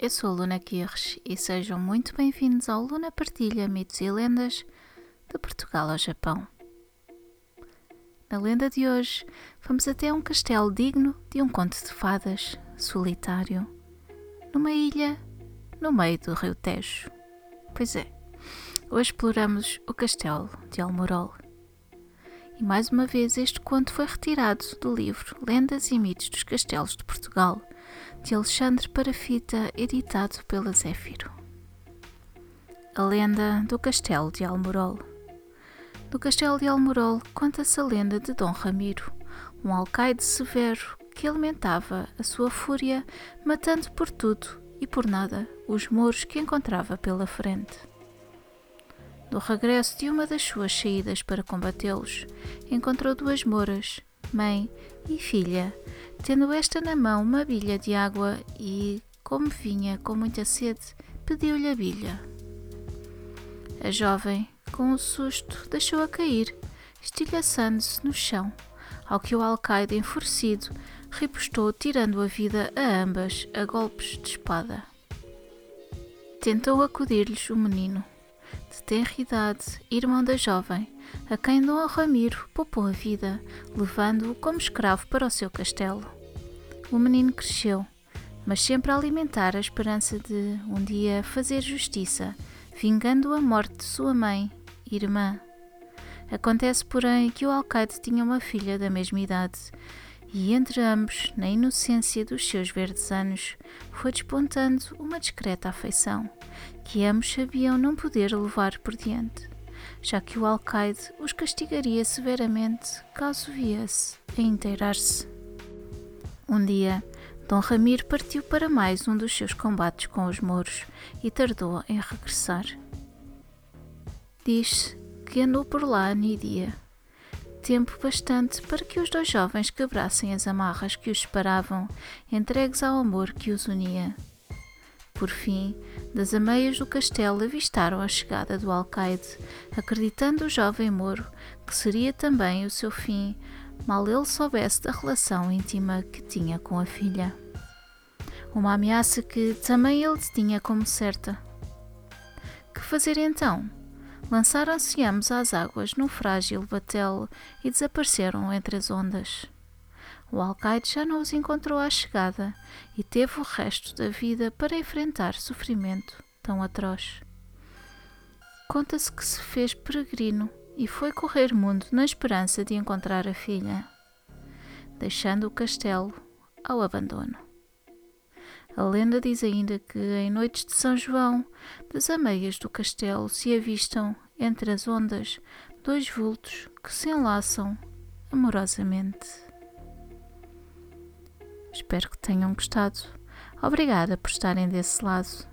Eu sou a Luna Kirsch e sejam muito bem-vindos ao Luna Partilha Mitos e Lendas de Portugal ao Japão. Na lenda de hoje, vamos até um castelo digno de um conto de fadas, solitário, numa ilha no meio do rio Tejo. Pois é, hoje exploramos o castelo de Almorol. E mais uma vez este conto foi retirado do livro Lendas e Mitos dos Castelos de Portugal, de Alexandre Parafita, editado pela Zéfiro. A lenda do Castelo de Almorol. Do Castelo de Almorol conta-se a lenda de Dom Ramiro, um alcaide severo que alimentava a sua fúria, matando por tudo e por nada os mouros que encontrava pela frente. No regresso de uma das suas saídas para combatê-los, encontrou duas mouras, mãe e filha, tendo esta na mão uma bilha de água e, como vinha com muita sede, pediu-lhe a bilha. A jovem, com um susto, deixou-a cair, estilhaçando-se no chão, ao que o alcaide, enfurecido, ripostou, tirando a vida a ambas a golpes de espada. Tentou acudir-lhes o menino, de tenra idade, irmão da jovem, a quem Dom Ramiro poupou a vida, levando-o como escravo para o seu castelo. O menino cresceu, mas sempre a alimentar a esperança de um dia fazer justiça, vingando a morte de sua mãe irmã. Acontece, porém, que o alcaide tinha uma filha da mesma idade, e entre ambos, na inocência dos seus verdes anos, foi despontando uma discreta afeição, que ambos sabiam não poder levar por diante já que o alcaide os castigaria severamente caso viesse a inteirar-se. Um dia, Dom Ramiro partiu para mais um dos seus combates com os mouros e tardou em regressar. Diz-se que andou por lá ano e dia, tempo bastante para que os dois jovens quebrassem as amarras que os separavam, entregues ao amor que os unia. Por fim, das ameias do castelo avistaram a chegada do alcaide, acreditando o jovem moro que seria também o seu fim, mal ele soubesse da relação íntima que tinha com a filha. Uma ameaça que também ele tinha como certa. Que fazer então? Lançaram-se ambos às águas num frágil batel e desapareceram entre as ondas. O alcaide já não os encontrou à chegada e teve o resto da vida para enfrentar sofrimento tão atroz. Conta-se que se fez peregrino e foi correr mundo na esperança de encontrar a filha, deixando o castelo ao abandono. A lenda diz ainda que em noites de São João, das ameias do castelo se avistam entre as ondas dois vultos que se enlaçam amorosamente. Espero que tenham gostado. Obrigada por estarem desse lado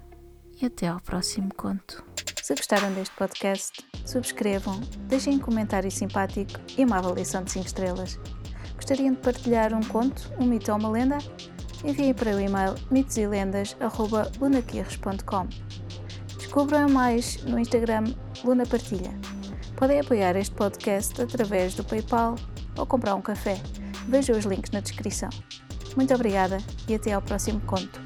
e até ao próximo conto. Se gostaram deste podcast, subscrevam, deixem um comentário simpático e uma avaliação de 5 estrelas. Gostariam de partilhar um conto, um mito ou uma lenda? Enviem para o e-mail mitoselendas.lunaquirres.com Descubram mais no Instagram Luna Partilha. Podem apoiar este podcast através do PayPal ou comprar um café. Vejam os links na descrição. Muito obrigada e até ao próximo conto.